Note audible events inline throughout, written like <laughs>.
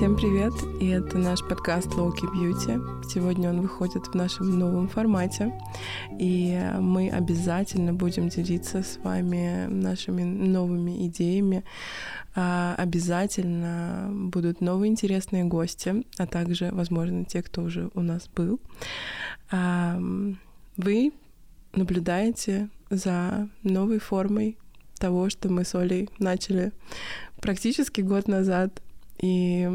Всем привет! И это наш подкаст Lowkey Beauty. Сегодня он выходит в нашем новом формате. И мы обязательно будем делиться с вами нашими новыми идеями. А, обязательно будут новые интересные гости, а также, возможно, те, кто уже у нас был. А, вы наблюдаете за новой формой того, что мы с Олей начали практически год назад и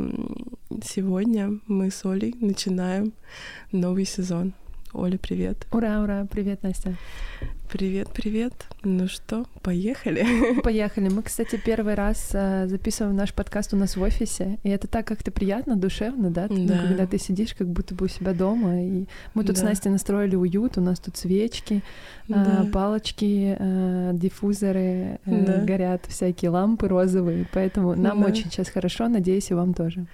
сегодня мы с Олей начинаем новый сезон. Оля, привет. Ура, ура, привет, Настя. Привет, привет. Ну что, поехали? <laughs> Поехали. Мы, кстати, первый раз э, записываем наш подкаст у нас в офисе, и это так как-то приятно, душевно, да? Ну, да. Ну, когда ты сидишь как будто бы у себя дома, и мы тут да. с Настей настроили уют, у нас тут свечки, э, да. палочки, э, диффузоры, да. горят всякие лампы розовые, поэтому нам да. очень сейчас хорошо, надеюсь, и вам тоже.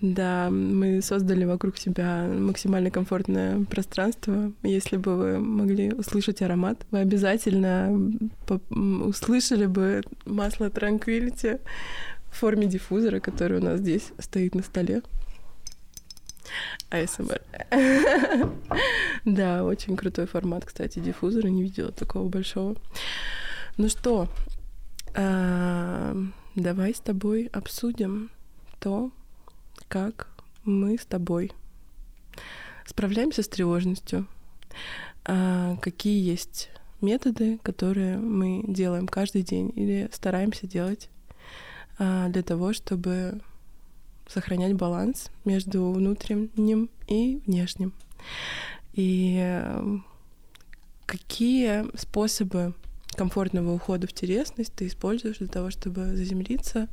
Да, мы создали вокруг себя максимально комфортное пространство. Если бы вы могли услышать аромат, вы обязательно услышали бы масло Tranquility в форме диффузора, который у нас здесь стоит на столе. АСМР. <laughs> Да, очень крутой формат, кстати, диффузора. Не видела такого большого. Ну что, а, давай с тобой обсудим то, как мы с тобой справляемся с тревожностью, а какие есть методы, которые мы делаем каждый день или стараемся делать а, для того, чтобы сохранять баланс между внутренним и внешним. И э, какие способы комфортного ухода в телесность ты используешь для того, чтобы заземлиться,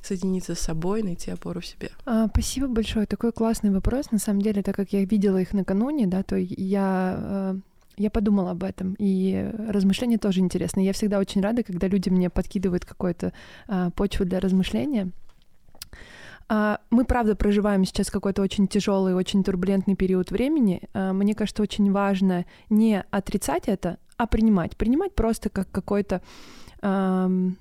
соединиться с собой, найти опору в себе? А, спасибо большое. Такой классный вопрос. На самом деле, так как я видела их накануне, да, то я э, я подумала об этом, и размышления тоже интересные. Я всегда очень рада, когда люди мне подкидывают какую-то а, почву для размышления. А, мы, правда, проживаем сейчас какой-то очень тяжелый, очень турбулентный период времени. А, мне кажется, очень важно не отрицать это, а принимать. Принимать просто как какой-то эм,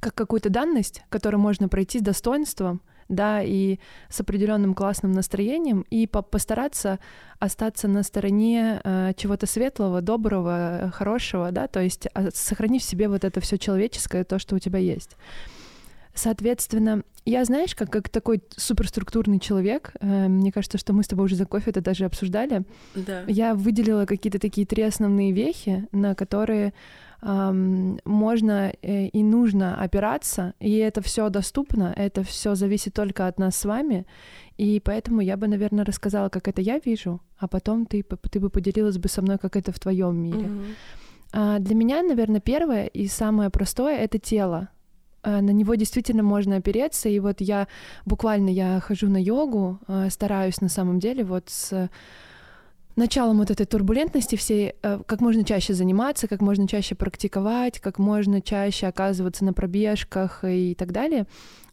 как какую-то данность, которую можно пройти с достоинством, да, и с определенным классным настроением, и по постараться остаться на стороне э, чего-то светлого, доброго, хорошего, да, то есть э, сохранив в себе вот это все человеческое, то, что у тебя есть. Соответственно, я, знаешь, как, как такой суперструктурный человек, э, мне кажется, что мы с тобой уже за кофе это даже обсуждали. Да. Я выделила какие-то такие три основные вехи, на которые эм, можно э, и нужно опираться, и это все доступно, это все зависит только от нас с вами, и поэтому я бы, наверное, рассказала, как это я вижу, а потом ты, ты бы поделилась бы со мной, как это в твоем мире. А, для меня, наверное, первое и самое простое это тело. Э, на него действительно можно опереться. И вот я буквально я хожу на йогу, э, стараюсь на самом деле вот с началом вот этой турбулентности всей э, как можно чаще заниматься, как можно чаще практиковать, как можно чаще оказываться на пробежках и так далее.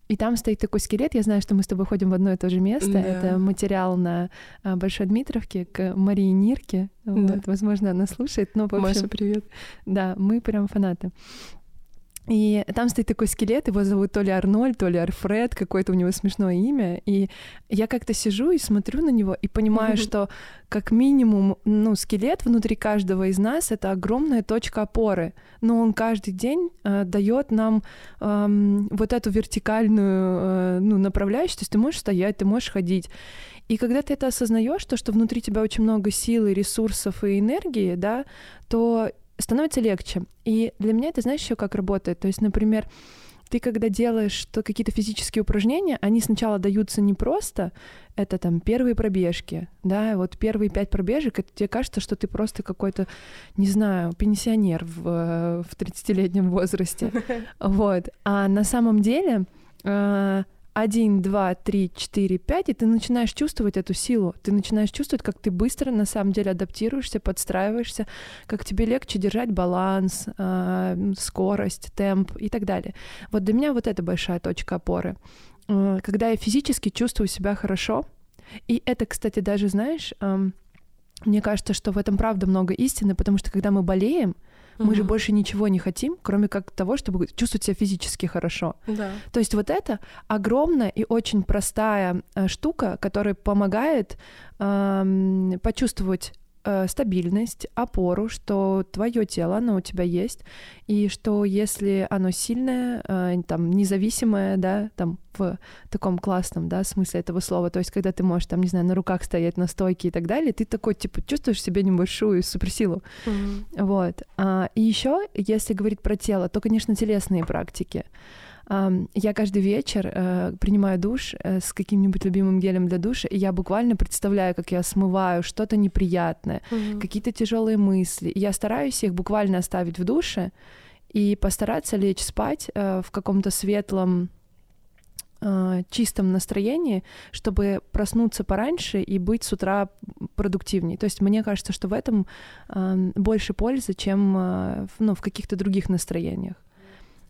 И там стоит такой скелет. Я знаю, что мы с тобой ходим в одно и то же место. Да. Это материал на Большой Дмитровке к Марии Нирке. Да. Вот, возможно, она слушает. Но, в общем, Маша, привет. Да, мы прям фанаты. И там стоит такой скелет, его зовут то ли Арнольд, то ли Альфред, какое-то у него смешное имя. И я как-то сижу и смотрю на него и понимаю, что как минимум, ну, скелет внутри каждого из нас — это огромная точка опоры. Но он каждый день э, дает нам э, вот эту вертикальную э, ну, направляющую, то есть ты можешь стоять, ты можешь ходить. И когда ты это осознаешь, то, что внутри тебя очень много силы, ресурсов и энергии, да, то становится легче. И для меня это, знаешь, еще как работает. То есть, например, ты когда делаешь то какие-то физические упражнения, они сначала даются не просто, это там первые пробежки, да, вот первые пять пробежек, это тебе кажется, что ты просто какой-то, не знаю, пенсионер в, э, в 30-летнем возрасте, <laughs> вот, а на самом деле э, один, два, три, четыре, пять, и ты начинаешь чувствовать эту силу. Ты начинаешь чувствовать, как ты быстро на самом деле адаптируешься, подстраиваешься, как тебе легче держать баланс, э, скорость, темп и так далее. Вот для меня вот это большая точка опоры. Э, когда я физически чувствую себя хорошо, и это, кстати, даже, знаешь, мне кажется, что в этом правда много истины, потому что когда мы болеем, Мы угу. же больше ничего не хотим, кроме как того, чтобы чувствовать себя физически хорошо. Да. То есть вот это огромная и очень простая э, штука, которая помогает э, почувствовать э, стабильность, опору, что твое тело, оно у тебя есть, и что если оно сильное, э, там, независимое, да, там, в таком классном, да, смысле этого слова, то есть когда ты можешь, там, не знаю, на руках стоять на стойке и так далее, ты такой, типа, чувствуешь себе небольшую суперсилу. Mm-hmm. Вот. А, и еще, если говорить про тело, то, конечно, телесные практики. Я каждый вечер э, принимаю душ э, с каким-нибудь любимым гелем для душа, и я буквально представляю, как я смываю что-то неприятное, mm-hmm. какие-то тяжелые мысли. И я стараюсь их буквально оставить в душе и постараться лечь спать э, в каком-то светлом чистом настроении, чтобы проснуться пораньше и быть с утра продуктивнее. То есть мне кажется, что в этом больше пользы, чем ну, в каких-то других настроениях.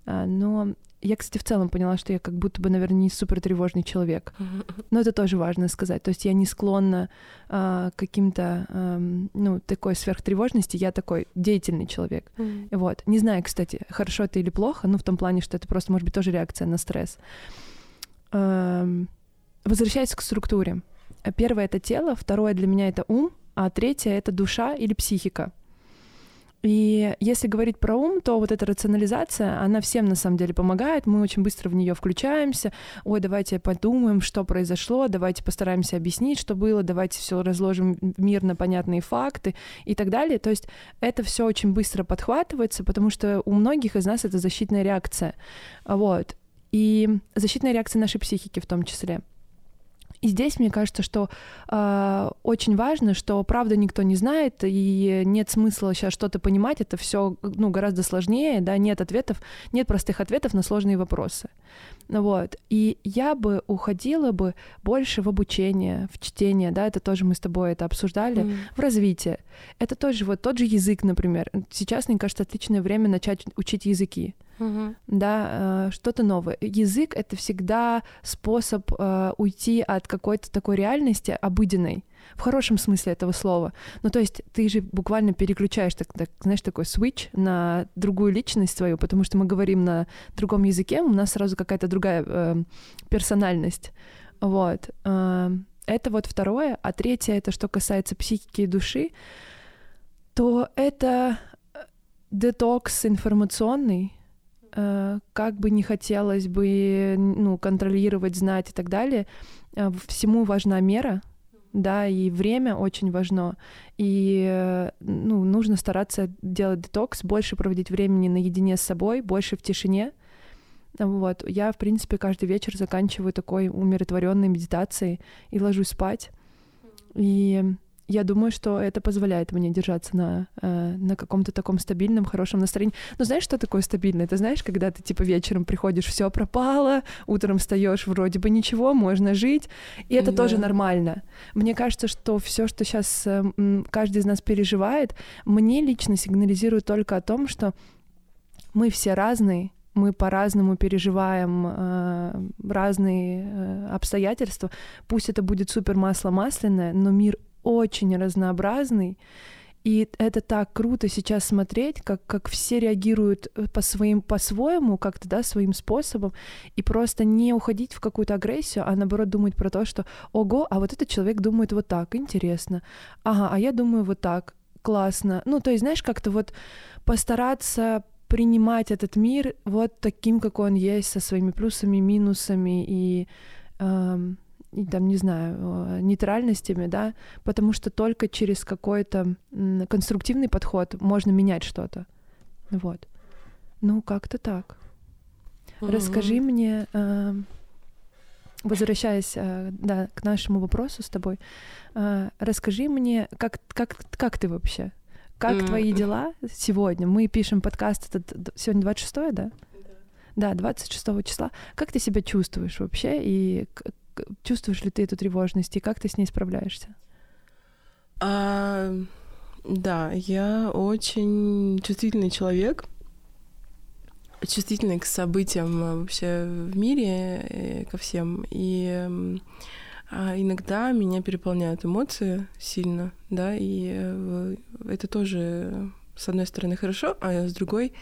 Но я, кстати, в целом поняла, что я как будто бы, наверное, не супер тревожный человек. <laughs> Но это тоже важно сказать. То есть я не склонна а, к каким-то, а, ну, такой сверхтревожности. Я такой деятельный человек. Mm. Вот. Не знаю, кстати, хорошо это или плохо, ну, в том плане, что это просто, может быть, тоже реакция на стресс. А, возвращаясь к структуре. Первое — это тело, второе для меня — это ум, а третье — это душа или психика. И если говорить про ум, то вот эта рационализация, она всем на самом деле помогает. Мы очень быстро в нее включаемся. Ой, давайте подумаем, что произошло, давайте постараемся объяснить, что было, давайте все разложим мир на понятные факты и так далее. То есть это все очень быстро подхватывается, потому что у многих из нас это защитная реакция. Вот. И защитная реакция нашей психики в том числе. И здесь мне кажется, что э, очень важно, что правда никто не знает, и нет смысла сейчас что-то понимать, это все ну, гораздо сложнее, да, нет ответов, нет простых ответов на сложные вопросы. Вот. И я бы уходила бы больше в обучение, в чтение, да, это тоже мы с тобой это обсуждали, mm. в развитие. Это тоже вот тот же язык, например. Сейчас, мне кажется, отличное время начать учить языки угу. да, э, что-то новое. Язык это всегда способ э, уйти от какой-то такой реальности обыденной в хорошем смысле этого слова. Ну, то есть ты же буквально переключаешь, так, так, знаешь, такой switch на другую личность свою, потому что мы говорим на другом языке, у нас сразу какая-то другая э, персональность. Вот. Э, это вот второе. А третье, это что касается психики и души, то это детокс информационный, Э, как бы не хотелось бы ну, контролировать, знать и так далее, э, всему важна мера, да, и время очень важно. И э, ну, нужно стараться делать детокс, больше проводить времени наедине с собой, больше в тишине. Вот. Я, в принципе, каждый вечер заканчиваю такой умиротворенной медитацией и ложусь спать. И я думаю, что это позволяет мне держаться на, э, на каком-то таком стабильном, хорошем настроении. Но знаешь, что такое стабильное? Ты знаешь, когда ты типа вечером приходишь, все пропало, утром встаешь, вроде бы ничего, можно жить, и это да. тоже нормально. Мне кажется, что все, что сейчас э, каждый из нас переживает, мне лично сигнализирует только о том, что мы все разные, мы по-разному переживаем э, разные э, обстоятельства. Пусть это будет супер масло масляное, но мир очень разнообразный. И это так круто сейчас смотреть, как, как все реагируют э, по своим, по-своему, как-то, да, своим способом, и просто не уходить в какую-то агрессию, а наоборот думать про то, что, ого, а вот этот человек думает вот так, интересно, ага, а я думаю вот так, классно. Ну, то есть, знаешь, как-то вот постараться принимать этот мир вот таким, какой он есть, со своими плюсами, минусами и эм, там, не знаю, э, нейтральностями, да, потому что только через какой-то конструктивный подход можно менять что-то. Вот. Ну, как-то так. Mm-hmm. Расскажи мне, э, возвращаясь э, да, к нашему вопросу с тобой, расскажи мне, как, как, как ты вообще? Как mm-hmm. твои дела сегодня? Мы пишем подкаст, этот, сегодня 26 да? Да, 26 числа. Как ты себя чувствуешь вообще? И чувствуешь ли ты эту тревожность и как ты с ней справляешься? А, да, я очень чувствительный человек, чувствительный к событиям вообще в мире, э, ко всем. И а иногда меня переполняют эмоции сильно, да, и э, это тоже с одной стороны хорошо, а с другой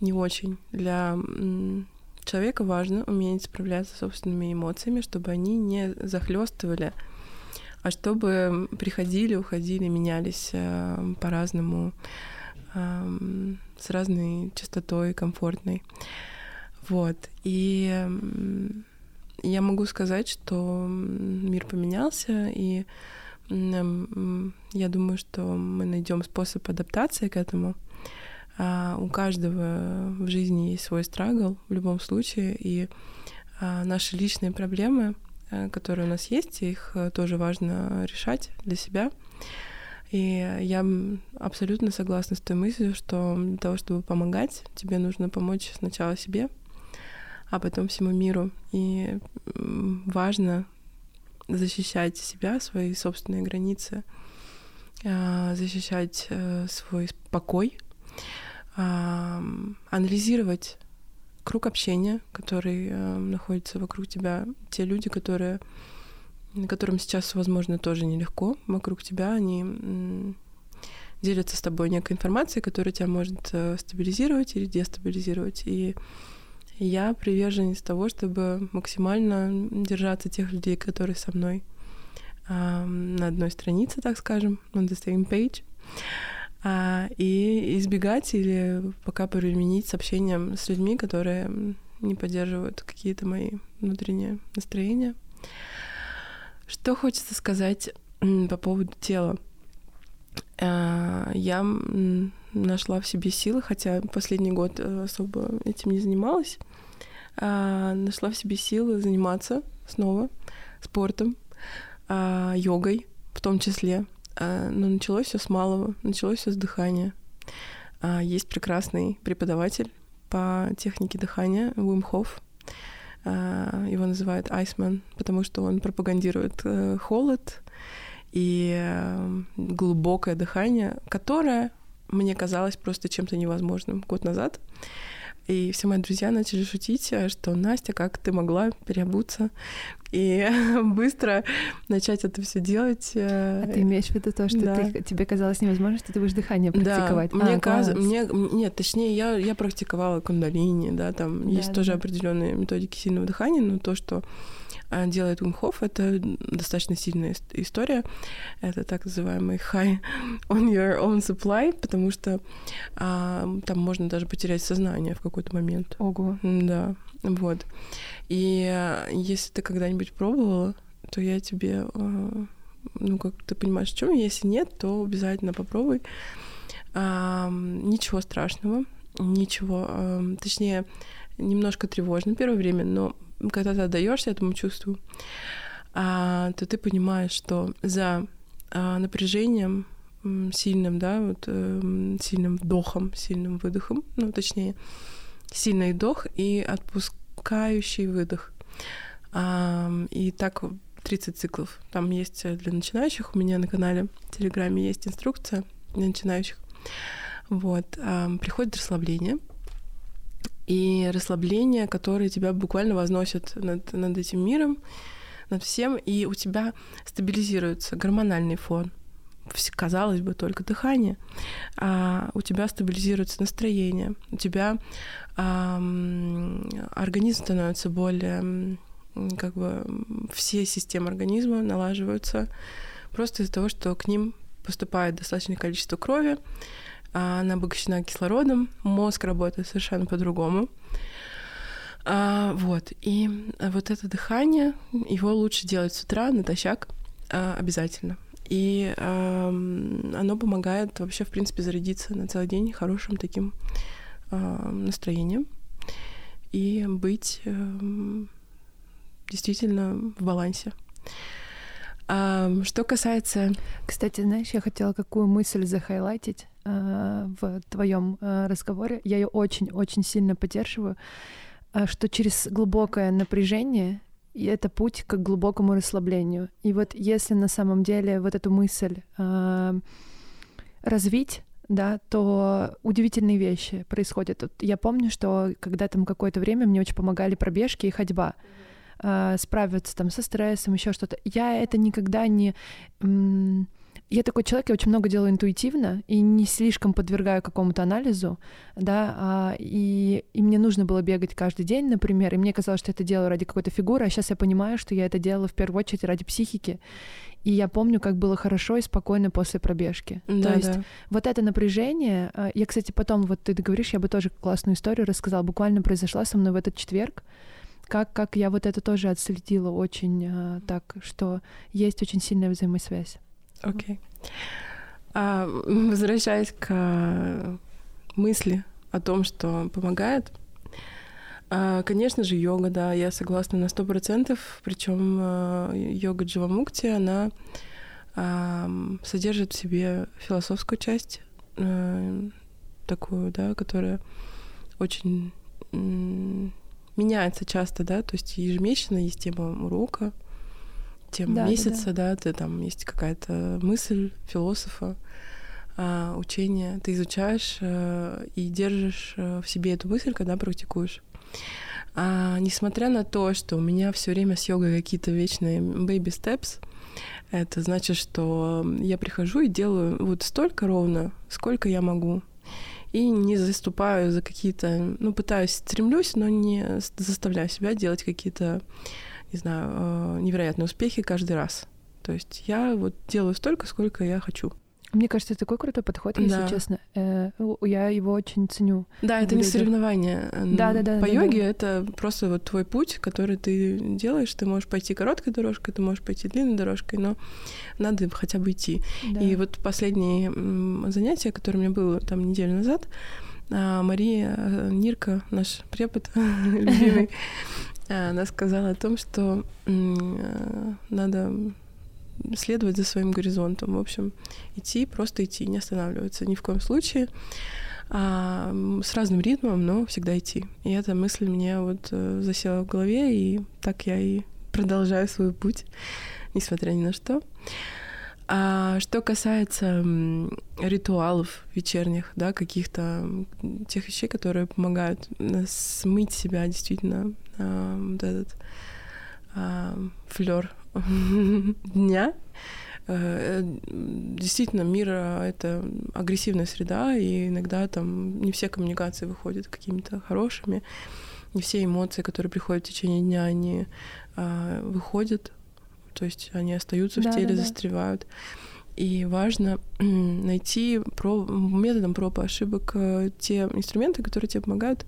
не очень. Для человека важно уметь справляться с собственными эмоциями, чтобы они не захлестывали, а чтобы приходили, уходили, менялись э, по-разному, э, с разной частотой, комфортной. Вот. И я могу сказать, что мир поменялся, и я думаю, что мы найдем способ адаптации к этому. А у каждого в жизни есть свой страгл в любом случае, и а, наши личные проблемы, э, которые у нас есть, их э, тоже важно решать для себя. И я абсолютно согласна с той мыслью, что для того, чтобы помогать, тебе нужно помочь сначала себе, а потом всему миру. И важно защищать себя, свои собственные границы, а, защищать э, свой покой, а, анализировать круг общения, который э, находится вокруг тебя, те люди, которые, которым сейчас, возможно, тоже нелегко вокруг тебя, они делятся с тобой некой информацией, которая тебя может э, стабилизировать или дестабилизировать. И я приверженец того, чтобы максимально держаться тех людей, которые со мной э, на одной странице, так скажем, on the same page, и избегать или пока применить с с людьми, которые не поддерживают какие-то мои внутренние настроения. Что хочется сказать по поводу тела? Э, я нашла в себе силы, хотя последний год э, особо этим не занималась, а, нашла в себе силы заниматься снова спортом, а, йогой в том числе. А, но началось все с малого, началось все с дыхания. Есть прекрасный преподаватель по технике дыхания Уим Хофф. Его называют Айсман, потому что он пропагандирует э, холод и э, глубокое дыхание, которое мне казалось просто чем-то невозможным год назад. И все мои друзья начали шутить, э, что Настя, как ты могла переобуться и <laughs> быстро начать это все делать. Э, а ты имеешь в виду то, что да. ты, тебе казалось невозможно, что ты будешь дыхание практиковать? Да, а, мне казалось, мне, нет, точнее, я, я практиковала кундалини, да, там да, есть да. тоже определенные методики сильного дыхания, но то, что а, делает Умхов, это достаточно сильная история. Это так называемый high <laughs> on your own supply, потому что а, там можно даже потерять сознание в какой-то момент. Ого. Да, вот. И а, если ты когда-нибудь пробовала, то я тебе, а, ну, как ты понимаешь, в чем, если нет, то обязательно попробуй. Ничего страшного, ничего, а, точнее, немножко тревожно первое время, но когда ты отдаешься этому чувству, а, то ты понимаешь, что за а, напряжением сильным, да, вот э, сильным вдохом, сильным выдохом, ну, точнее, сильный вдох и отпускающий выдох. И так 30 циклов. Там есть для начинающих. У меня на канале в Телеграме есть инструкция для начинающих. Вот. Приходит расслабление и расслабление, которое тебя буквально возносит над, над этим миром, над всем, и у тебя стабилизируется гормональный фон. Казалось бы, только дыхание, а у тебя стабилизируется настроение, у тебя а, организм становится более, как бы, все системы организма налаживаются просто из-за того, что к ним поступает достаточное количество крови, а, она обогащена кислородом, мозг работает совершенно по-другому. А, вот, и вот это дыхание, его лучше делать с утра натощак а, обязательно. И а, оно помогает вообще, в принципе, зарядиться на целый день хорошим таким а, настроением и быть а, действительно в балансе. А, что касается... Кстати, знаешь, я хотела какую мысль захайлайтить э, в твоем э, разговоре. Я ее очень-очень сильно поддерживаю, э, что через глубокое напряжение и это путь к глубокому расслаблению. И вот если на самом деле вот эту мысль э, развить, да, то удивительные вещи происходят. Вот я помню, что когда там какое-то время мне очень помогали пробежки и ходьба. Э, справиться там со стрессом, еще что-то. Я это никогда не я такой человек, я очень много делаю интуитивно и не слишком подвергаю какому-то анализу, да, а, и, и мне нужно было бегать каждый день, например, и мне казалось, что это делаю ради какой-то фигуры, а сейчас я понимаю, что я это делала в первую очередь ради психики. И я помню, как было хорошо и спокойно после пробежки. Да, То есть да. вот это напряжение, а, я, кстати, потом, вот ты говоришь, я бы тоже классную историю рассказала, буквально произошла со мной в этот четверг, как, как я вот это тоже отследила очень а, так, что есть очень сильная взаимосвязь. Окей. А, возвращаясь к а, мысли о том, что помогает, а, конечно же, йога, да, я согласна на сто процентов. Причем а, йога Дживамукти, она а, содержит в себе философскую часть, а, такую, да, которая очень меняется часто, да, то есть ежемесячно есть тема урока, тема Да, да, месяца, да, ты там есть какая-то мысль философа, а, учение, ты изучаешь э, и держишь э, в себе эту мысль, когда практикуешь. А, несмотря на то, что у меня все время с йогой какие-то вечные baby steps, это значит, что я прихожу и делаю вот столько ровно, сколько я могу. И не заступаю за какие-то, ну, пытаюсь, стремлюсь, но не заставляю себя делать какие-то, не знаю, э, невероятные успехи каждый раз. То есть я вот делаю столько, сколько я хочу. Мне кажется, это такой крутой подход, если Да. честно. Э, я его очень ценю. Да, это не соревнование. М, Да-да-да, По да-да. йоге это просто вот твой путь, который ты делаешь. Ты можешь пойти короткой дорожкой, ты можешь пойти длинной дорожкой, но надо хотя бы идти. Да. И вот последнее занятие, которое у меня было там неделю назад, а, Мария э, Нирка, наш препод <laughs> любимый, она сказала о том, что э, надо следовать за своим горизонтом. В общем, идти, просто идти, не останавливаться ни в коем случае. А, с разным ритмом, но всегда идти. И эта мысль мне вот э, засела в голове, и так я и продолжаю свой путь, несмотря ни на что. А что касается ритуалов вечерних, да, каких-то тех вещей, которые помогают э, смыть себя действительно вот этот флер <laughs> дня. Э, Действительно, мир э, — это агрессивная среда, и иногда там не все коммуникации выходят какими-то хорошими, не все эмоции, которые приходят в течение дня, они выходят, то есть они остаются в Да, теле, да, да. застревают. И важно найти про- методом проб и ошибок э, те инструменты, которые тебе помогают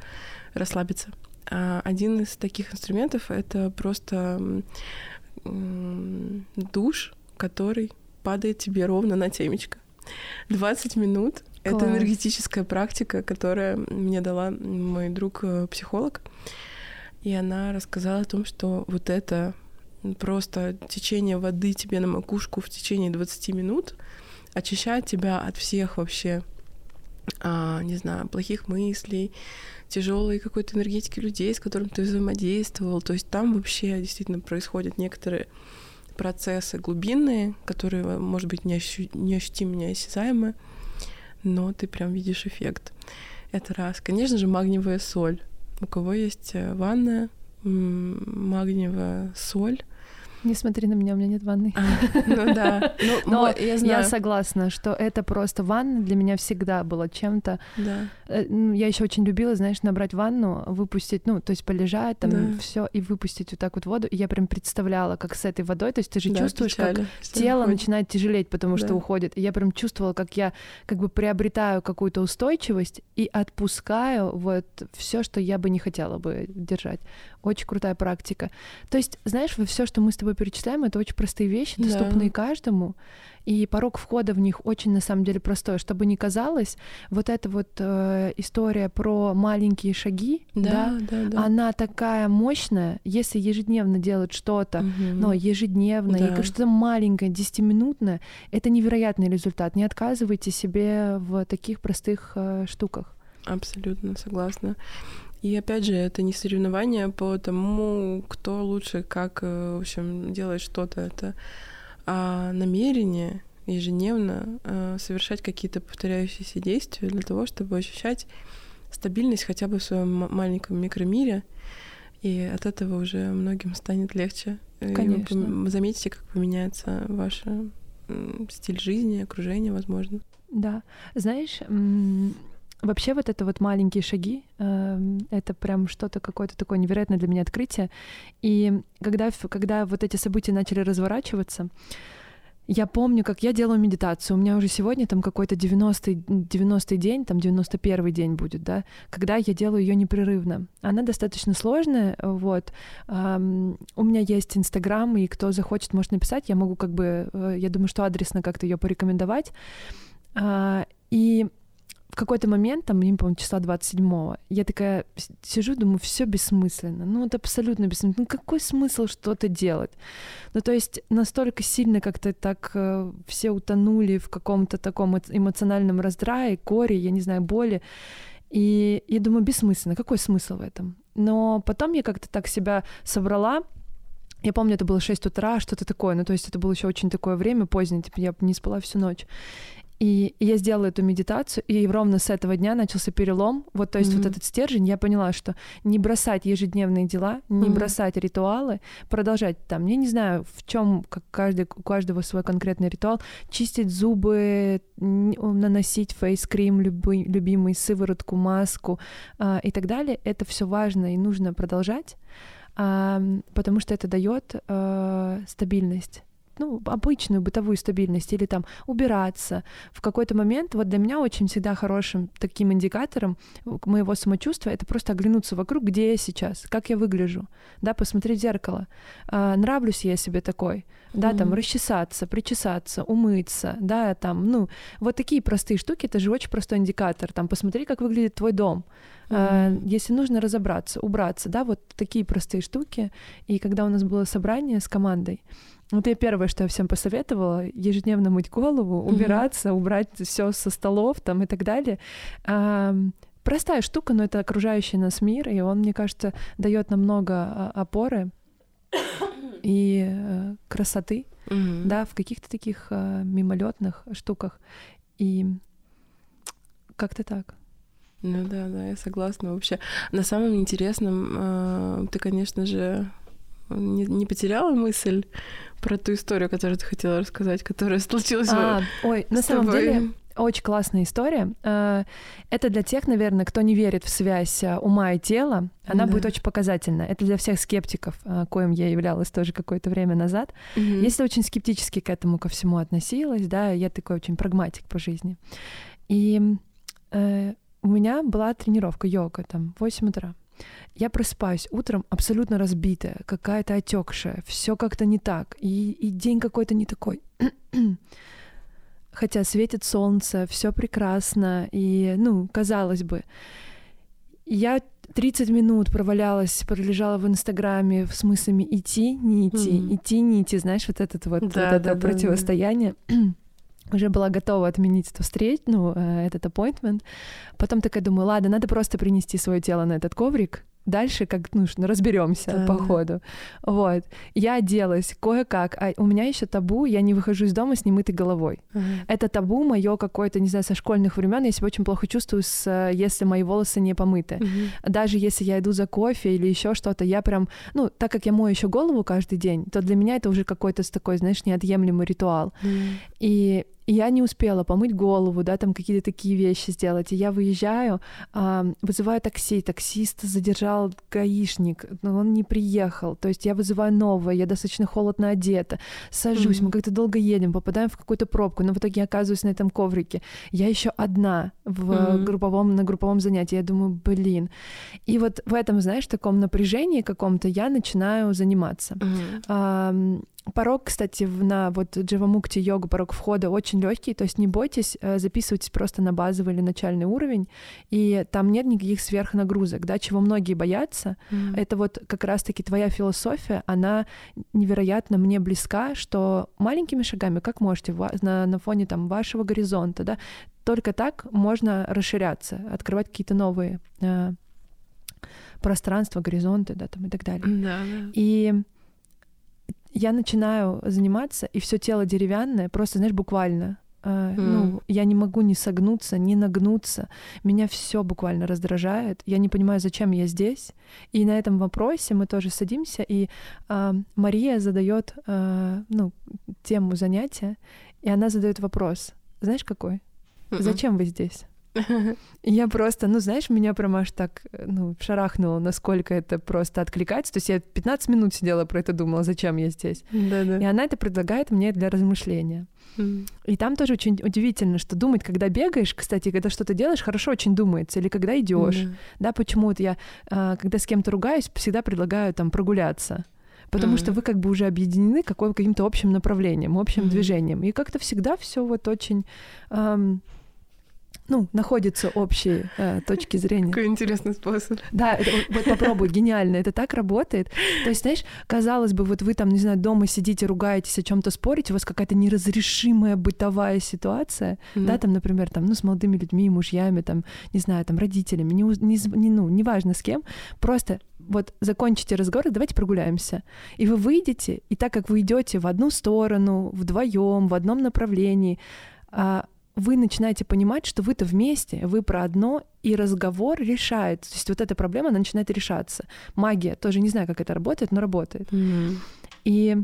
расслабиться. А Один из таких инструментов — это просто душ, который падает тебе ровно на темечко. 20 минут — это энергетическая практика, которая мне дала мой друг-психолог. И она рассказала о том, что вот это просто течение воды тебе на макушку в течение 20 минут очищает тебя от всех вообще, а, не знаю, плохих мыслей, тяжелой какой-то энергетики людей, с которыми ты взаимодействовал. То есть там вообще действительно происходят некоторые процессы глубинные, которые, может быть, не ощу- неощутимо, неосязаемы, но ты прям видишь эффект. Это раз. Конечно же, магниевая соль. У кого есть э, ванная, магниевая соль. Не смотри на меня, у меня нет ванны. А, ну да. <laughs> Ну, Но я. Я согласна, что это просто ванна для меня всегда было чем-то. Да. Э, ну, Я еще очень любила, знаешь, набрать ванну, выпустить, ну, то есть полежать там Да. все и выпустить вот так вот воду. И я прям представляла, как с этой водой, то есть ты же Да, чувствуешь, как печали, что тело уходит. начинает тяжелеть, потому что Да. уходит. И я прям чувствовала, как я как бы приобретаю какую-то устойчивость и отпускаю вот все, что я бы не хотела бы держать. Очень крутая практика. То есть, знаешь, все, что мы с тобой перечисляем, это очень простые вещи, Да. доступные каждому. И порог входа в них очень, на самом деле, простой. Чтобы не казалось, вот эта вот э, история про маленькие шаги, Да, да, да. она такая мощная, если ежедневно делать что-то, Мгм. но ежедневно, Да. и что-то маленькое, десятиминутное, это невероятный результат. Не отказывайте себе в таких простых э, штуках. Абсолютно согласна. И опять же, это не соревнование по тому, кто лучше, как, э, в общем, делает что-то. Это а, намерение ежедневно э, совершать какие-то повторяющиеся действия для того, чтобы ощущать стабильность хотя бы в своем ма- маленьком микромире. И от этого уже многим станет легче. И вы Конечно. заметите, как поменяется ваше стиль жизни, окружение, возможно. Да. Знаешь, вообще вот это вот маленькие шаги, эм, это прям что-то какое-то такое невероятное для меня открытие. И когда, когда вот эти события начали разворачиваться, я помню, как я делаю медитацию. У меня уже сегодня там какой-то 90-й, 90 день, там 91 день будет, да, когда я делаю ее непрерывно. Она достаточно сложная, вот. Um, у меня есть Инстаграм, и кто захочет, может написать. Я могу как бы, э, я думаю, что адресно как-то ее порекомендовать. Uh, и в какой-то момент, там, не помню, числа 27-го, я такая сижу, думаю, все бессмысленно. Ну, это абсолютно бессмысленно. Ну, какой смысл что-то делать? Ну, то есть настолько сильно как-то так э, все утонули в каком-то таком эмоциональном раздрае, коре, я не знаю, боли. И я думаю, бессмысленно. Какой смысл в этом? Но потом я как-то так себя собрала, я помню, это было 6 утра, что-то такое. Ну, то есть это было еще очень такое время позднее, типа я не спала всю ночь. И я сделала эту медитацию, и ровно с этого дня начался перелом. Вот, то есть mm-hmm. вот этот стержень, я поняла, что не бросать ежедневные дела, не mm-hmm. бросать ритуалы, продолжать там, я не знаю, в чем как каждый, у каждого свой конкретный ритуал, чистить зубы, наносить фейс-крем, любый, любимый, сыворотку, маску э, и так далее. Это все важно и нужно продолжать, э, потому что это дает э, стабильность ну, обычную бытовую стабильность или там убираться. В какой-то момент вот для меня очень всегда хорошим таким индикатором моего самочувствия это просто оглянуться вокруг, где я сейчас, как я выгляжу, да, посмотреть в зеркало, а, нравлюсь я себе такой, да, mm-hmm. там расчесаться, причесаться, умыться, да, там, ну, вот такие простые штуки, это же очень простой индикатор, там, посмотри, как выглядит твой дом, Mm-hmm. Если нужно разобраться, убраться, да, вот такие простые штуки. И когда у нас было собрание с командой, вот я первое, что я всем посоветовала, ежедневно мыть голову, убираться, mm-hmm. убрать все со столов там и так далее. А, простая штука, но это окружающий нас мир, и он, мне кажется, дает нам много а, опоры <coughs> и э, красоты, mm-hmm. да, в каких-то таких э, мимолетных штуках. И как-то так. Ну да, да, я согласна вообще. На самом интересном э, ты, конечно же, не, не потеряла мысль про ту историю, которую ты хотела рассказать, которая случилась. А, ой, на самом тобой. деле очень классная история. Э, это для тех, наверное, кто не верит в связь э, ума и тела. Она да. будет очень показательна. Это для всех скептиков, э, коим я являлась тоже какое-то время назад. Угу. Если очень скептически к этому ко всему относилась, да, я такой очень прагматик по жизни. И э, у меня была тренировка йога там в 8 утра. Я просыпаюсь утром абсолютно разбитая, какая-то отекшая, все как-то не так, и, и день какой-то не такой. Хотя светит солнце, все прекрасно, и, ну, казалось бы, я 30 минут провалялась, пролежала в Инстаграме в смысле идти, не идти, mm-hmm. идти, не идти, знаешь, вот этот вот, да, вот это да, противостояние. Да, да. Уже была готова отменить эту встречу, ну, э, этот appointment. Потом такая думаю, ладно, надо просто принести свое тело на этот коврик, дальше как нужно разберемся да, по ходу. Вот. Я оделась кое-как, а у меня еще табу, я не выхожу из дома с немытой головой. Uh-huh. Это табу мое какое-то, не знаю, со школьных времен. Я себя очень плохо чувствую, с, если мои волосы не помыты. Uh-huh. Даже если я иду за кофе или еще что-то, я прям, ну, так как я мою еще голову каждый день, то для меня это уже какой-то такой, знаешь, неотъемлемый ритуал. Uh-huh. И я не успела помыть голову, да, там какие-то такие вещи сделать. И я выезжаю, э, вызываю такси, таксист задержал гаишник, но он не приехал. То есть я вызываю новое, я достаточно холодно одета, сажусь, mm-hmm. мы как-то долго едем, попадаем в какую-то пробку, но в итоге я оказываюсь на этом коврике. Я еще одна в mm-hmm. групповом, на групповом занятии. Я думаю, блин. И вот в этом, знаешь, таком напряжении каком-то я начинаю заниматься. Mm-hmm. Э, Порог, кстати, на вот Дживамукти йогу, порог входа очень легкий, то есть не бойтесь, э, записывайтесь просто на базовый или начальный уровень, и там нет никаких сверхнагрузок, да, чего многие боятся. Mm. Это вот как раз-таки твоя философия, она невероятно мне близка, что маленькими шагами, как можете, на, на фоне там вашего горизонта, да, только так можно расширяться, открывать какие-то новые э, пространства, горизонты, да, там и так далее. Да, да. И я начинаю заниматься, и все тело деревянное, просто, знаешь, буквально. Mm. Ну, я не могу ни согнуться, ни нагнуться. Меня все буквально раздражает. Я не понимаю, зачем я здесь. И на этом вопросе мы тоже садимся, и uh, Мария задает uh, ну, тему занятия. и она задает вопрос. Знаешь, какой? Зачем вы здесь? <laughs> Я просто, ну, знаешь, меня прям аж так, ну, шарахнуло, насколько это просто откликается. То есть я 15 минут сидела про это, думала, зачем я здесь. Да-да. И она это предлагает мне для размышления. И там тоже очень удивительно, что думать, когда бегаешь, кстати, когда что-то делаешь, хорошо очень думается, или когда идешь. Да, почему-то я, а, когда с кем-то ругаюсь, всегда предлагаю там прогуляться потому mm-hmm. что вы как бы уже объединены какой, каким-то общим направлением, общим mm-hmm. движением. И как-то всегда все вот очень эм, ну, находятся общие э, точки зрения. Какой интересный способ. Да, это, вот попробуй, гениально, это так работает. То есть, знаешь, казалось бы, вот вы там, не знаю, дома сидите, ругаетесь, о чем то спорите, у вас какая-то неразрешимая бытовая ситуация, mm-hmm. да, там, например, там, ну, с молодыми людьми, мужьями, там, не знаю, там, родителями, не, не, не, ну, неважно с кем, просто вот закончите разговор, давайте прогуляемся. И вы выйдете, и так как вы идете в одну сторону, вдвоем, в одном направлении, а, вы начинаете понимать, что вы-то вместе, вы про одно, и разговор решает. То есть вот эта проблема, она начинает решаться. Магия, тоже не знаю, как это работает, но работает. Mm-hmm. И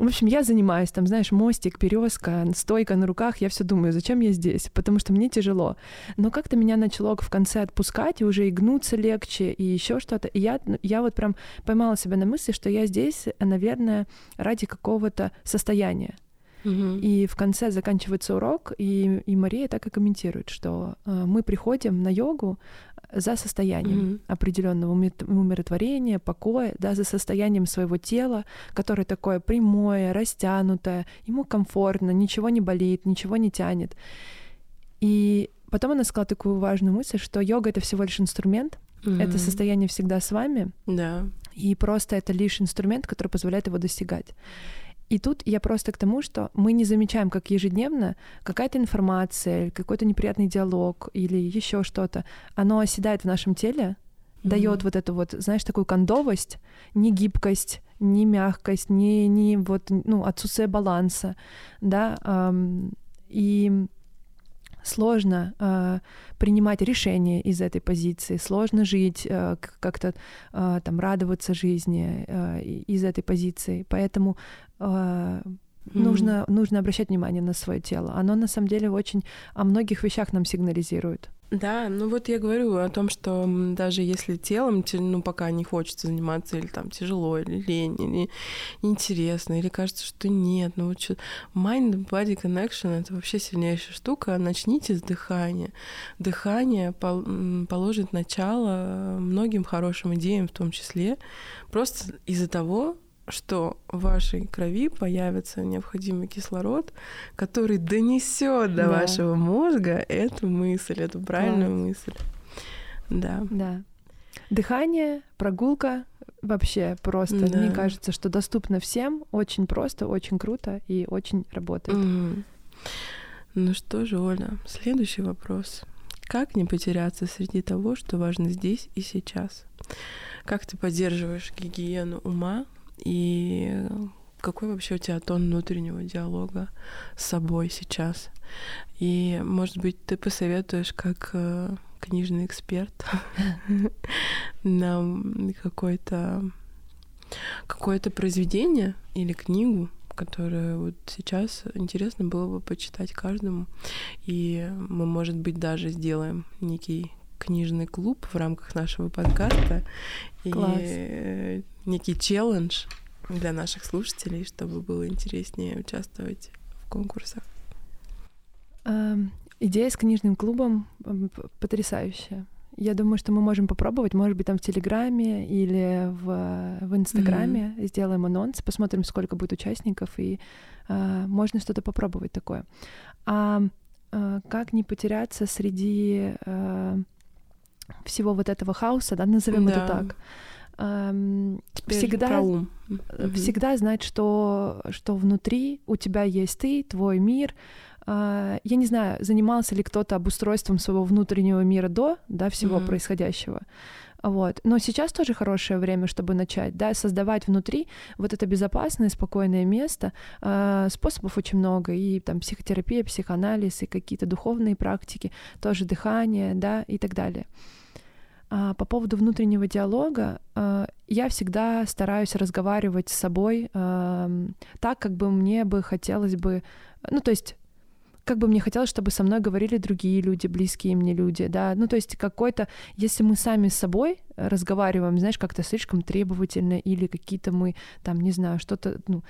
в общем, я занимаюсь, там, знаешь, мостик, березка, стойка на руках, я все думаю, зачем я здесь, потому что мне тяжело. Но как-то меня начало в конце отпускать, и уже и гнуться легче, и еще что-то. И я, я вот прям поймала себя на мысли, что я здесь, наверное, ради какого-то состояния. И в конце заканчивается урок, и, и Мария так и комментирует, что э, мы приходим на йогу за состоянием mm-hmm. определенного умиротворения, покоя, да, за состоянием своего тела, которое такое прямое, растянутое, ему комфортно, ничего не болит, ничего не тянет. И потом она сказала такую важную мысль, что йога это всего лишь инструмент, mm-hmm. это состояние всегда с вами, да. и просто это лишь инструмент, который позволяет его достигать. И тут я просто к тому, что мы не замечаем, как ежедневно какая-то информация, какой-то неприятный диалог или еще что-то, оно оседает в нашем теле, mm-hmm. дает вот эту вот, знаешь, такую кондовость, не гибкость, не мягкость, не, не вот, ну, отсутствие баланса, да, эм, и сложно э, принимать решения из этой позиции, сложно жить, э, как-то э, там радоваться жизни э, из этой позиции. Поэтому э, нужно, нужно обращать внимание на свое тело. Оно на самом деле очень о многих вещах нам сигнализирует. Да, ну вот я говорю о том, что даже если телом, ну, пока не хочется заниматься, или там тяжело, или лень, или неинтересно, или кажется, что нет, ну вот что mind-body connection — это вообще сильнейшая штука. Начните с дыхания. Дыхание положит начало многим хорошим идеям в том числе, просто из-за того, что в вашей крови появится необходимый кислород, который донесет до да. вашего мозга эту мысль, эту правильную Класс. мысль. Да. Да. Дыхание, прогулка вообще просто. Да. Мне кажется, что доступно всем, очень просто, очень круто и очень работает. Mm. Ну что же, Оля, следующий вопрос. Как не потеряться среди того, что важно здесь и сейчас? Как ты поддерживаешь гигиену ума и какой вообще у тебя тон внутреннего диалога с собой сейчас? И, может быть, ты посоветуешь как э, книжный эксперт <laughs> нам какое-то какое-то произведение или книгу, которую вот сейчас интересно было бы почитать каждому. И мы, может быть, даже сделаем некий книжный клуб в рамках нашего подкаста. Класс. И некий челлендж для наших слушателей, чтобы было интереснее участвовать в конкурсах. Эм, идея с книжным клубом потрясающая. Я думаю, что мы можем попробовать, может быть, там в Телеграме или в, в Инстаграме mm-hmm. сделаем анонс, посмотрим, сколько будет участников, и э, можно что-то попробовать такое. А э, как не потеряться среди э, всего вот этого хаоса, да, назовем да. это так? Эм, всегда, всегда знать, что, что внутри у тебя есть ты, твой мир. Э, я не знаю, занимался ли кто-то обустройством своего внутреннего мира до да, всего mm-hmm. происходящего. Вот. Но сейчас тоже хорошее время, чтобы начать, да, создавать внутри вот это безопасное, спокойное место. Э, способов очень много, и там психотерапия, психоанализ, и какие-то духовные практики, тоже дыхание, да, и так далее. А по поводу внутреннего диалога, э, я всегда стараюсь разговаривать с собой э, так, как бы мне бы хотелось бы, ну то есть как бы мне хотелось, чтобы со мной говорили другие люди, близкие мне люди, да, ну то есть какой-то, если мы сами с собой разговариваем, знаешь, как-то слишком требовательно или какие-то мы там, не знаю, что-то, ну,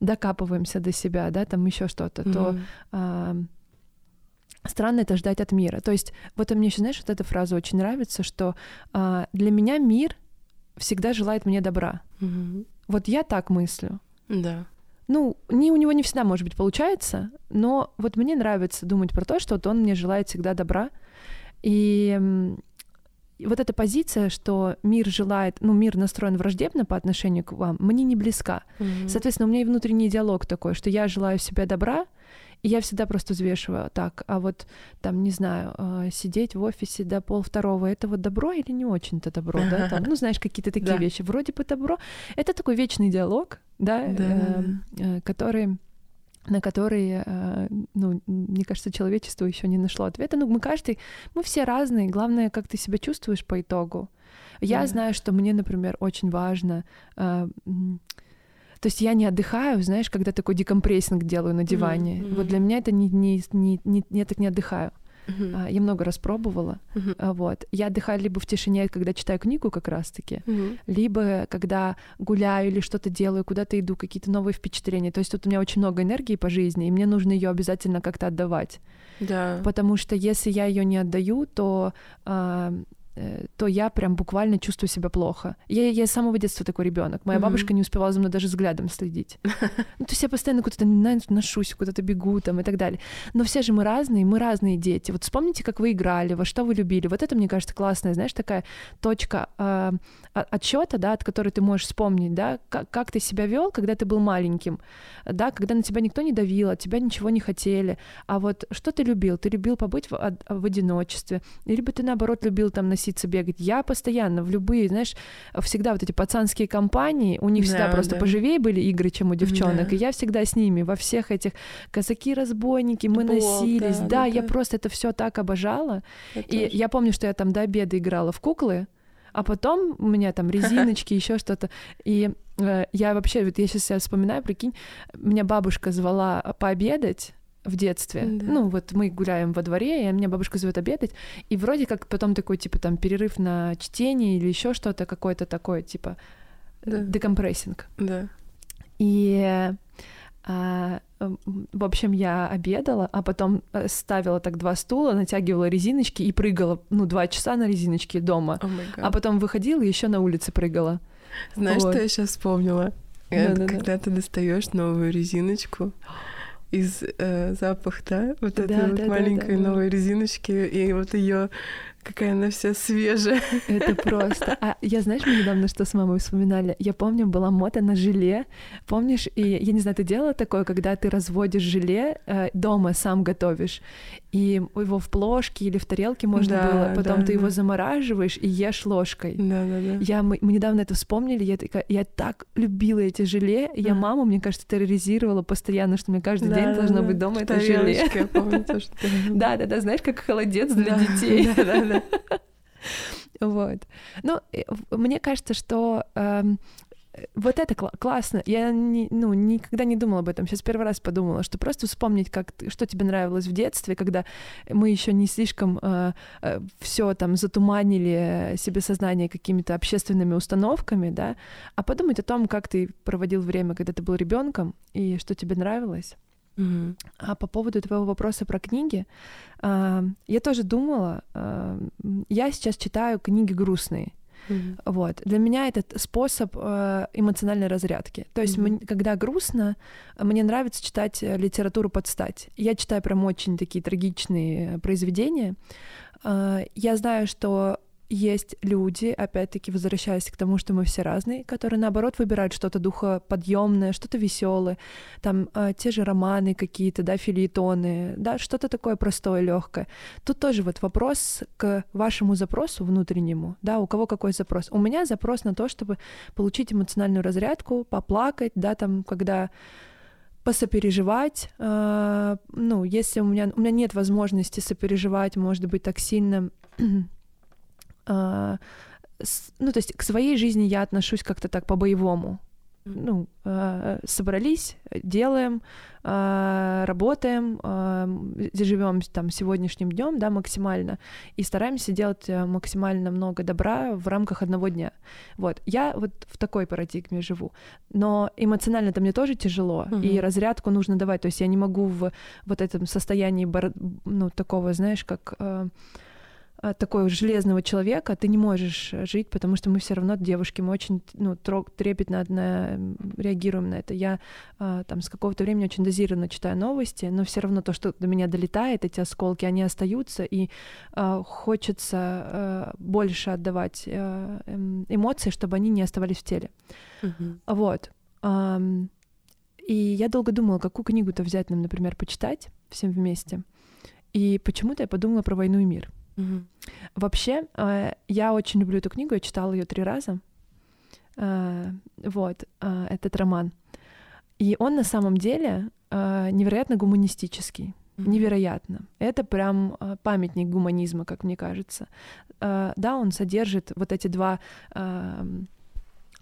докапываемся до себя, да, там еще что-то, mm-hmm. то странно это ждать от мира. То есть вот мне еще, знаешь, вот эта фраза очень нравится, что э, для меня мир всегда желает мне добра. Mm-hmm. Вот я так мыслю. Да ну, не, у него не всегда, может быть, получается, но вот мне нравится думать про то, что вот он мне желает всегда добра. И вот эта позиция, что мир желает, ну, мир настроен враждебно по отношению к вам, мне не близка. Mm-hmm. Соответственно, у меня и внутренний диалог такой, что я желаю себе добра, и я всегда просто взвешиваю так, а вот там, не знаю, э, сидеть в офисе до пол второго, это вот добро или не очень-то добро, да, там, ну, знаешь, какие-то <laughs> такие вещи, вроде бы добро. Это такой вечный диалог, да, эм, э, который на которые, э, ну, мне кажется, человечество еще не нашло ответа. Ну, мы каждый, мы все разные. Главное, как ты себя чувствуешь по итогу. Я yeah. знаю, что мне, например, очень важно то есть я не отдыхаю, знаешь, когда такой декомпрессинг делаю на диване. Mm-hmm. Вот для меня это не, не, не, не, я так не отдыхаю. Uh-huh. Я много раз пробовала. Uh-huh. Вот. Я отдыхаю либо в тишине, когда читаю книгу как раз-таки, uh-huh. либо когда гуляю или что-то делаю, куда-то иду, какие-то новые впечатления. То есть тут у меня очень много энергии по жизни, и мне нужно ее обязательно как-то отдавать. Да. Потому что если я ее не отдаю, то а, Э, то я прям буквально чувствую себя плохо. Я, я с самого детства такой ребенок. Моя mm-hmm. бабушка не успевала за мной даже взглядом следить. <laughs> Ну, то есть я постоянно куда-то ношусь, куда-то бегу там и так далее. Но все же мы разные, мы разные дети. Вот вспомните, как вы играли, во что вы любили. Вот это, мне кажется, классная, знаешь, такая точка э, отчета, да, от которой ты можешь вспомнить, да, как, как ты себя вел, когда ты был маленьким, да, когда на тебя никто не давил, от тебя ничего не хотели. А вот что ты любил? Ты любил побыть в, в одиночестве, либо ты наоборот любил там носиться, бегать. Я постоянно в любые, знаешь, всегда вот эти пацанские компании, у них всегда да, просто да. поживее были игры, чем у девчонок, да. и я всегда с ними во всех этих казаки-разбойники, мы Бог, носились, да, да, да, я просто это все так обожала. Я и тоже. я помню, что я там до обеда играла в куклы, а потом у меня там резиночки, еще что-то. И э, я вообще, вот я сейчас себя вспоминаю, прикинь, меня бабушка звала пообедать, в детстве. Да. Ну, вот мы гуляем во дворе, и меня бабушка зовет обедать, и вроде как потом такой, типа, там, перерыв на чтение или еще что-то, какое-то такое, типа, да. декомпрессинг. Да. И а, в общем, я обедала, а потом э, ставила так два стула, натягивала резиночки и прыгала, ну, два часа на резиночке дома. Oh а потом выходила и еще на улице прыгала. Знаешь, вот. что я сейчас вспомнила? Да, да, когда да. ты достаешь новую резиночку, из э, запах, да, вот да, этой да, вот да, маленькой да, да, новой резиночки, и вот ее какая она вся свежая. Это просто. А я, знаешь, мы недавно что с мамой вспоминали? Я помню, была мода на желе. Помнишь? И я не знаю, ты делала такое, когда ты разводишь желе, э, дома сам готовишь, и его в плошке или в тарелке можно да, было, потом да, ты да. его замораживаешь и ешь ложкой. Да, да, да. Я, мы, мы недавно это вспомнили, я, такая, я так любила эти желе, да. я маму, мне кажется, терроризировала постоянно, что мне каждый да, день да, должно да. быть дома это желе. <laughs> Да, да, да, знаешь, как холодец для детей. <laughs> Да, да, да. Вот. Ну, э, мне кажется, что эм, вот это кл- классно. Я не, ну, никогда не думала об этом. Сейчас первый раз подумала, что просто вспомнить, как что тебе нравилось в детстве, когда мы еще не слишком э, э, все там затуманили себе сознание какими-то общественными установками, да, а подумать о том, как ты проводил время, когда ты был ребенком, и что тебе нравилось. Mm-hmm. А по поводу твоего вопроса про книги, э, я тоже думала, э, я сейчас читаю книги грустные. Mm-hmm. Вот. Для меня это способ э, эмоциональной разрядки. То есть, mm-hmm. когда грустно, мне нравится читать э, литературу под стать. Я читаю прям очень такие трагичные произведения. Э, я знаю, что есть люди, опять-таки возвращаясь к тому, что мы все разные, которые наоборот выбирают что-то духоподъемное, что-то веселое, там э, те же романы какие-то, да, филитоны, да, что-то такое простое, легкое. Тут тоже вот вопрос к вашему запросу внутреннему, да, у кого какой запрос. У меня запрос на то, чтобы получить эмоциональную разрядку, поплакать, да, там, когда посопереживать. Э, ну, если у меня, у меня нет возможности сопереживать, может быть, так сильно э, с, ну, то есть к своей жизни я отношусь как-то так по-боевому. Ну, э, собрались, делаем, э, работаем, э, живем там сегодняшним днем, да, максимально, и стараемся делать э, максимально много добра в рамках одного дня. Вот, я вот в такой парадигме живу, но эмоционально это мне тоже тяжело, угу. и разрядку нужно давать, то есть я не могу в вот этом состоянии, ну, такого, знаешь, как... Э, а, такого железного человека ты не можешь э, жить, потому что мы все равно девушки, мы очень ну, трепетно на, реагируем на это. Я а, там с какого-то времени очень дозированно читаю новости, но все равно то, что до меня долетает, эти осколки, они остаются, и а, хочется а, больше отдавать а, эмоции, чтобы они не оставались в теле. Mm-hmm. Вот. А, и я долго думала, какую книгу-то взять нам, например, почитать всем вместе. И почему-то я подумала про «Войну и мир». Угу. Вообще, э, я очень люблю эту книгу, я читала ее три раза. Э, вот, э, этот роман. И он на самом деле невероятно гуманистический. Невероятно. Это прям памятник гуманизма, как мне кажется. Да, он содержит вот эти два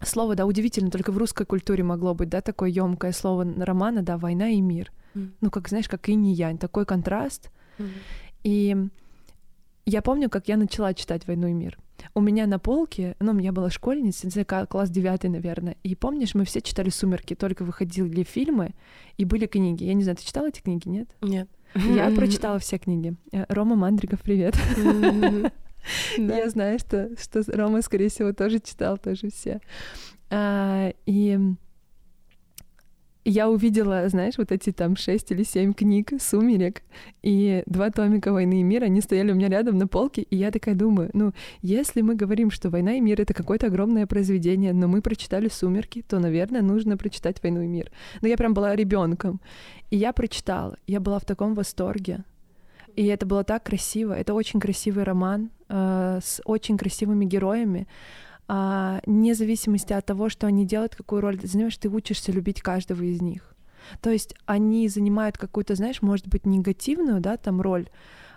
слова, да, удивительно, только в русской культуре могло быть, да, такое емкое слово романа, да, война и мир. Mm. Ну, как, знаешь, как и не янь, такой контраст. Mm. И я помню, как я начала читать «Войну и мир». У меня на полке, ну, я была школьницей, класс девятый, наверное, и помнишь, мы все читали «Сумерки», только выходили фильмы и были книги. Я не знаю, ты читала эти книги, нет? Нет. Я <laughs> прочитала все книги. Э, Рома Мандриков, привет. <laughs> Я знаю, что, что Рома, скорее всего, тоже читал, тоже все. А, и я увидела, знаешь, вот эти там шесть или семь книг «Сумерек» и два томика «Войны и мира», они стояли у меня рядом на полке, и я такая думаю, ну, если мы говорим, что «Война и мир» — это какое-то огромное произведение, но мы прочитали «Сумерки», то, наверное, нужно прочитать «Войну и мир». Но я прям была ребенком, и я прочитала, я была в таком восторге, и это было так красиво. Это очень красивый роман э, с очень красивыми героями а, вне зависимости от того, что они делают, какую роль ты занимаешь, ты учишься любить каждого из них. То есть они занимают какую-то, знаешь, может быть, негативную, да, там роль,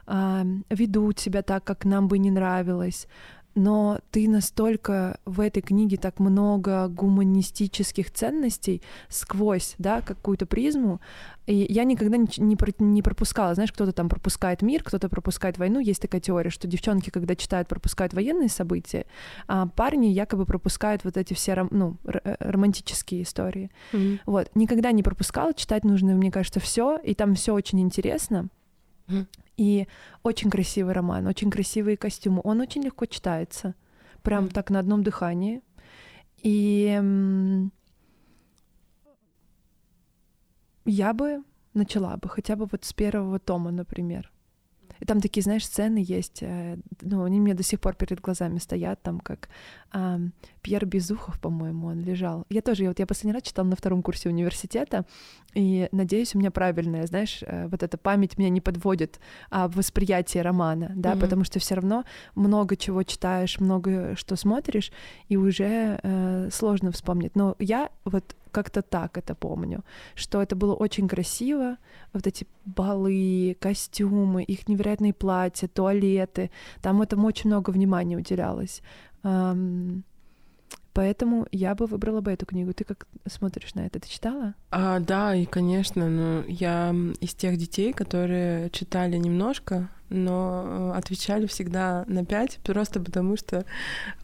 а, ведут себя так, как нам бы не нравилось, но ты настолько в этой книге так много гуманистических ценностей сквозь, да, какую-то призму, и я никогда не, не, не пропускала, знаешь, кто-то там пропускает мир, кто-то пропускает войну, есть такая теория, что девчонки, когда читают, пропускают военные события, а парни якобы пропускают вот эти все, ну, э, романтические истории. Mm-hmm. Вот, никогда не пропускала, читать нужно, мне кажется, все, и там все очень интересно. И очень красивый роман, очень красивые костюмы. Он очень легко читается. Прям mm. так на одном дыхании. И я бы начала бы хотя бы вот с первого тома, например. И там такие, знаешь, сцены есть, э, ну, они мне до сих пор перед глазами стоят, там как э, Пьер Безухов, по-моему, он лежал. Я тоже, я, вот я последний раз читала на втором курсе университета, и надеюсь, у меня правильная, знаешь, э, вот эта память меня не подводит а восприятие романа, да, mm-hmm. потому что все равно много чего читаешь, много что смотришь, и уже э, сложно вспомнить. Но я вот как-то так это помню, что это было очень красиво, вот эти балы, костюмы, их невероятные платья, туалеты, там этому очень много внимания уделялось. Поэтому я бы выбрала бы эту книгу. Ты как смотришь на это? Ты читала? А, да, и конечно, но я из тех детей, которые читали немножко, но э, отвечали всегда на пять, просто потому что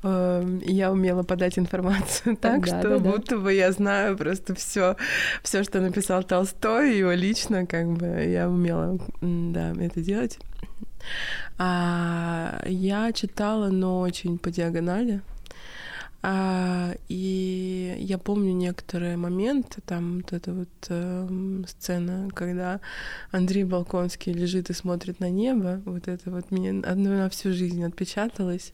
э, я умела подать информацию <laughs> так, да, что да, будто да. бы я знаю просто все, все, что написал Толстой, его лично, как бы я умела, да, это делать. А, я читала, но очень по диагонали. А, и я помню некоторые моменты, там вот эта вот э, сцена, когда Андрей Балконский лежит и смотрит на небо, вот это вот мне одно на всю жизнь отпечаталось.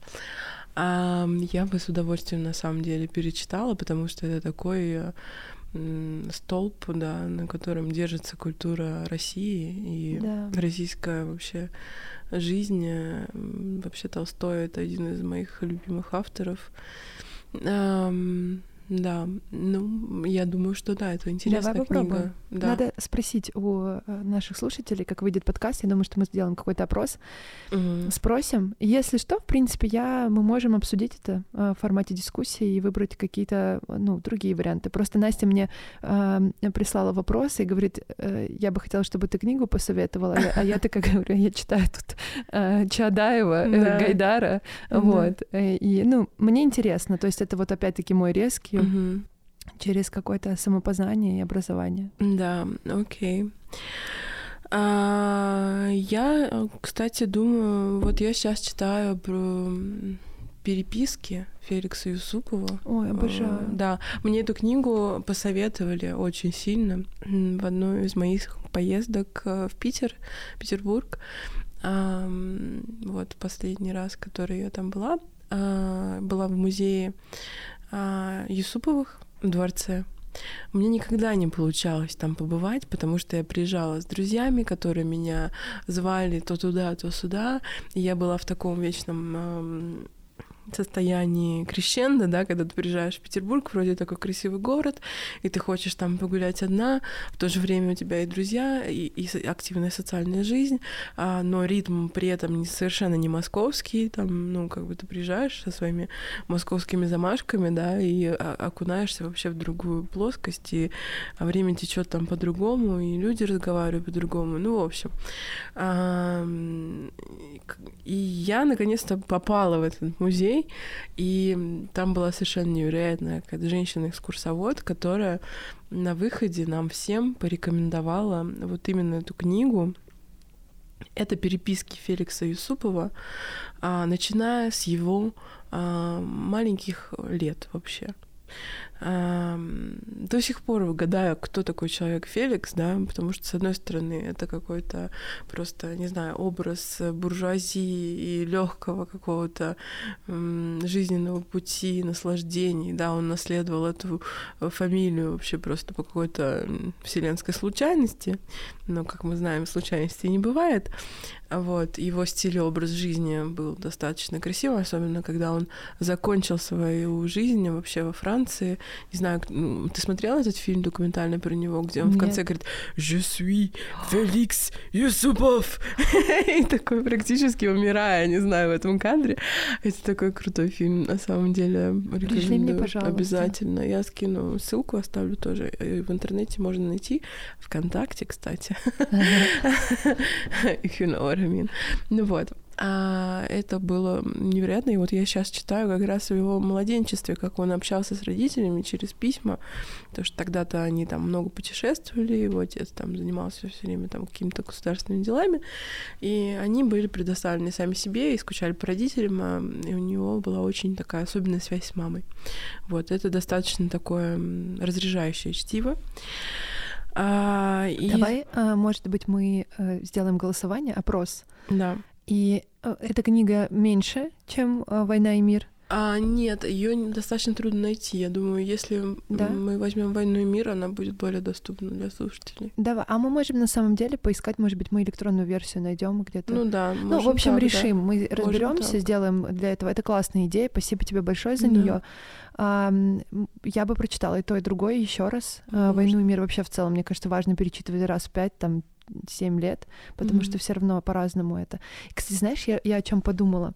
А, я бы с удовольствием на самом деле перечитала, потому что это такой столб, да, на котором держится культура России и да. российская вообще жизнь. Вообще Толстой — это один из моих любимых авторов. Да. Ну, я думаю, что да, это интересная Давай книга. попробуем. Да. Надо спросить у э, наших слушателей, как выйдет подкаст. Я думаю, что мы сделаем какой-то опрос. Мгм. Спросим. Если что, в принципе, я, мы можем обсудить это э, в формате дискуссии и выбрать какие-то, ну, другие варианты. Просто Настя мне э, прислала вопросы и говорит, э, я бы хотела, чтобы ты книгу посоветовала, а я- а я такая <laughs> говорю, я читаю тут э, Чадаева, э, Да. Гайдара, Да. вот. Э, И, ну, мне интересно, то есть это вот опять-таки мой резкий Мгм. через какое-то самопознание и образование. Да, окей. А, я, кстати, думаю, вот я сейчас читаю про переписки Феликса Юсупова. Ой, обожаю. Э, Да, мне эту книгу посоветовали очень сильно в одной из моих поездок э, в Питер, Петербург. Ам, Вот последний раз, который я там была, а, была в музее а, Юсуповых в дворце. Мне никогда не получалось там побывать, потому что я приезжала с друзьями, которые меня звали то туда, то сюда. И я была в таком вечном состоянии крещенда, да, когда ты приезжаешь в Петербург, вроде такой красивый город, и ты хочешь там погулять одна, в то же время у тебя и друзья, и, и активная социальная жизнь, а, но ритм при этом не, совершенно не московский, там, ну, как бы ты приезжаешь со своими московскими замашками, да, и а- окунаешься вообще в другую плоскость, и а время течет там по-другому, и люди разговаривают по-другому, ну, в общем. К- И я наконец-то попала в этот музей, и там была совершенно невероятная какая-то женщина-экскурсовод, которая на выходе нам всем порекомендовала вот именно эту книгу. Это переписки Феликса Юсупова, а, начиная с его а, маленьких лет вообще. До сих пор выгадаю, кто такой человек Феликс, да, потому что, с одной стороны, это какой-то просто, не знаю, образ буржуазии и легкого какого-то жизненного пути, наслаждений, да, он наследовал эту э, фамилию вообще просто по какой-то вселенской случайности, но, как мы знаем, случайностей не бывает, вот, его стиль и образ жизни был достаточно красивым, особенно когда он закончил свою жизнь вообще во Франции. Не знаю, ты смотрела этот фильм документальный про него, где он в Нет. конце говорит «Je suis Феликс Юсупов!» <laughs> И такой практически умирая, не знаю, в этом кадре. Это такой крутой фильм, на самом деле. Пришли мне, пожалуйста. Обязательно. Я скину ссылку, оставлю тоже. Э, В интернете можно найти. Вконтакте, кстати. <laughs> You know what I mean. Ну вот. А это было невероятно. И вот я сейчас читаю как раз в его младенчестве, как он общался с родителями через письма. Потому что тогда-то они там много путешествовали, его отец там занимался все время там какими-то государственными делами. И они были предоставлены сами себе и скучали по родителям, а, и у него была очень такая особенная связь с мамой. Вот, это достаточно такое разряжающее чтиво. А, и- Давай, а, может быть, мы э, сделаем голосование, опрос. Да. И э, эта книга меньше, чем э, «Война и мир». А, нет, ее достаточно трудно найти. Я думаю, если Да? мы возьмем войну и мир, она будет более доступна для слушателей. Давай, а мы можем на самом деле поискать, может быть, мы электронную версию найдем где-то. Ну да, Ну, в можем общем, так, да. решим. Мы разберемся, сделаем для этого. Это классная идея. Спасибо тебе большое за Да. нее. я бы прочитала и то, и другое еще раз. А, Можно. Войну и мир вообще в целом, мне кажется, важно перечитывать раз в пять, там, семь лет, потому Мгм. что все равно по-разному это. И, Кстати, знаешь, я, я о чем подумала?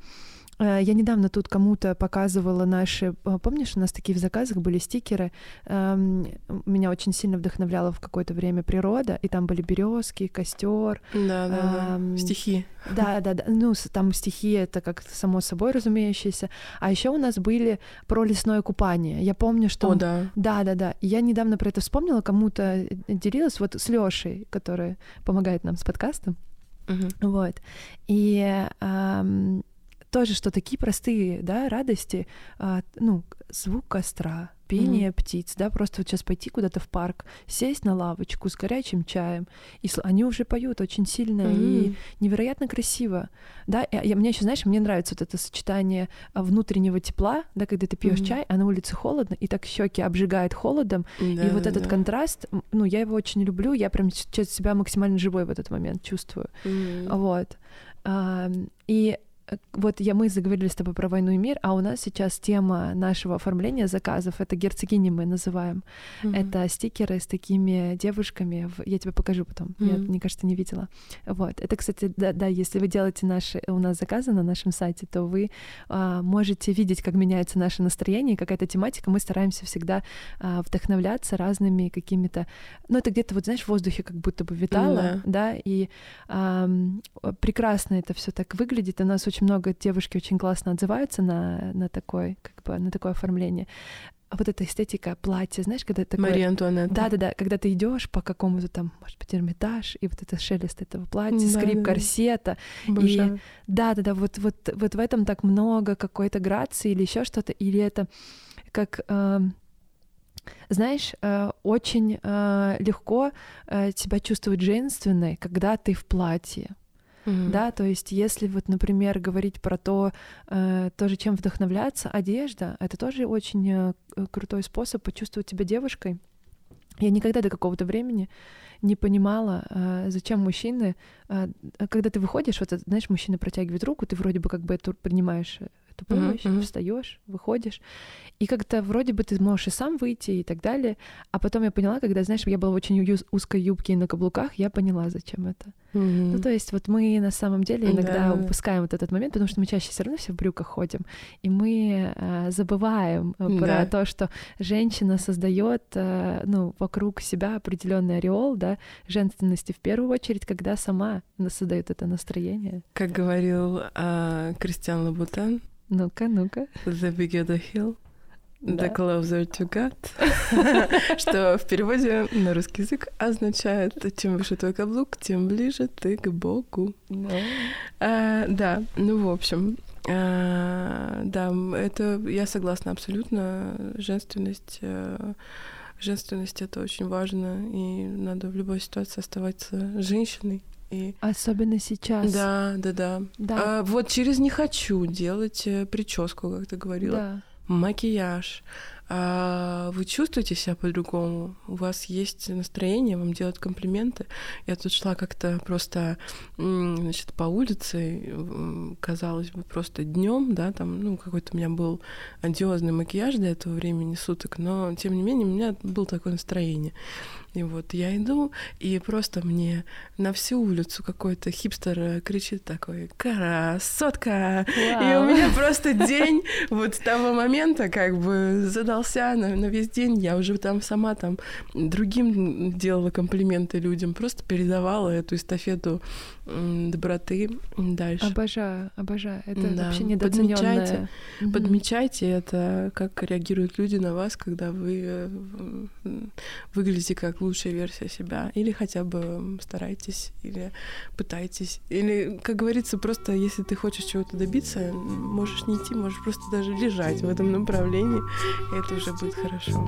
Э, Я недавно тут кому-то показывала наши... э, Помнишь, у нас такие в заказах были стикеры? Эм, Меня очень сильно вдохновляла в какое-то время природа, и там были березки, костер, Да, да, да. Ам, Стихи. да, да, да. Ну, там стихи это как само собой разумеющееся. А еще у нас были про лесное купание. Я помню, что О, да. да, да, да. Я недавно про это вспомнила, кому-то э, делилась вот с Лешей, которая помогает нам с подкастом. Мгм. Вот. И ам, тоже, что такие простые, да, радости, а, ну, звук костра, пение птиц, да, просто вот сейчас пойти куда-то в парк, сесть на лавочку с горячим чаем, и сл- они уже поют очень сильно и Мгм. невероятно красиво, да, и, я, мне еще, знаешь, мне нравится вот это сочетание а, внутреннего тепла, да, когда ты пьешь Мгм. чай, а на улице холодно, и так щеки обжигает холодом, и Да, вот этот контраст, ну, я его очень люблю, я прям ч- себя максимально живой в этот момент чувствую. М. Вот. Ам, И вот я мы заговорили с тобой про войну и мир, а у нас сейчас тема нашего оформления заказов это герцогини мы называем. Mm-hmm. Это стикеры с такими девушками. В... Я тебе покажу потом. Mm-hmm. Я, мне кажется, не видела. Вот. Это, кстати, да, да, если вы делаете наши у нас заказы на нашем сайте, то вы а, можете видеть, как меняется наше настроение, какая-то тематика. Мы стараемся всегда а, вдохновляться разными какими-то. Ну, это где-то вот знаешь в воздухе как будто бы витало, mm-hmm. да, и а, прекрасно это все так выглядит. У нас очень очень много девушки очень классно отзываются на, на, такой, как бы, на такое оформление. А вот эта эстетика платья, знаешь, когда ты такое... Мария Антуанетта. Да-да-да, когда ты идешь по какому-то там, может быть, Эрмитаж, и вот это шелест этого платья, да, скрип да, корсета. Обожаю. И да-да-да, вот, вот, вот в этом так много какой-то грации или еще что-то, или это как... Э, знаешь, э, очень э, легко э, себя чувствовать женственной, когда ты в платье. Mm-hmm. Да, то есть, если вот, например, говорить про то, э, тоже чем вдохновляться, одежда, это тоже очень э, крутой способ почувствовать себя девушкой. Я никогда до какого-то времени не понимала, э, зачем мужчины, э, когда ты выходишь, вот, знаешь, мужчина протягивает руку, ты вроде бы как бы это принимаешь эту помощь, mm-hmm. встаешь, выходишь, и как-то вроде бы ты можешь и сам выйти и так далее. А потом я поняла, когда, знаешь, я была в очень узкой юбке и на каблуках, я поняла, зачем это. Mm-hmm. Ну, то есть вот мы на самом деле иногда да. упускаем вот этот момент, потому что мы чаще все равно все в брюках ходим, и мы э, забываем э, про да. то, что женщина создает, э, ну, вокруг себя определенный ореол, да, женственности в первую очередь, когда сама создает это настроение. Как говорил э, Кристиан Лабутен, ну-ка, ну-ка. The bigger the hill, The closer to God, <laughs> что в переводе на русский язык означает чем выше твой каблук, тем ближе ты к Богу. А, да, ну в общем, а, да, это я согласна абсолютно. Женственность, а, женственность это очень важно, и надо в любой ситуации оставаться женщиной. И... Особенно сейчас. Да, да, да. да. А, вот через не хочу делать э, прическу, как ты говорила. Да макияж, а вы чувствуете себя по-другому, у вас есть настроение, вам делают комплименты. Я тут шла как-то просто, значит, по улице, казалось бы, просто днем, да, там, ну, какой-то у меня был одиозный макияж до этого времени суток, но, тем не менее, у меня было такое настроение. И вот я иду, и просто мне на всю улицу какой-то хипстер э, кричит такой «Красотка!» Вау. И у меня просто день вот с того момента как бы задался на, на весь день. Я уже там сама там другим делала комплименты людям, просто передавала эту эстафету доброты дальше. Обожаю, обожаю. Это да. вообще недооценённое. Подмечайте, mm-hmm. подмечайте это, как реагируют люди на вас, когда вы э, выглядите как лучшая версия себя. Или хотя бы старайтесь, или пытайтесь. Или, как говорится, просто если ты хочешь чего-то добиться, можешь не идти, можешь просто даже лежать в этом направлении, это уже будет хорошо.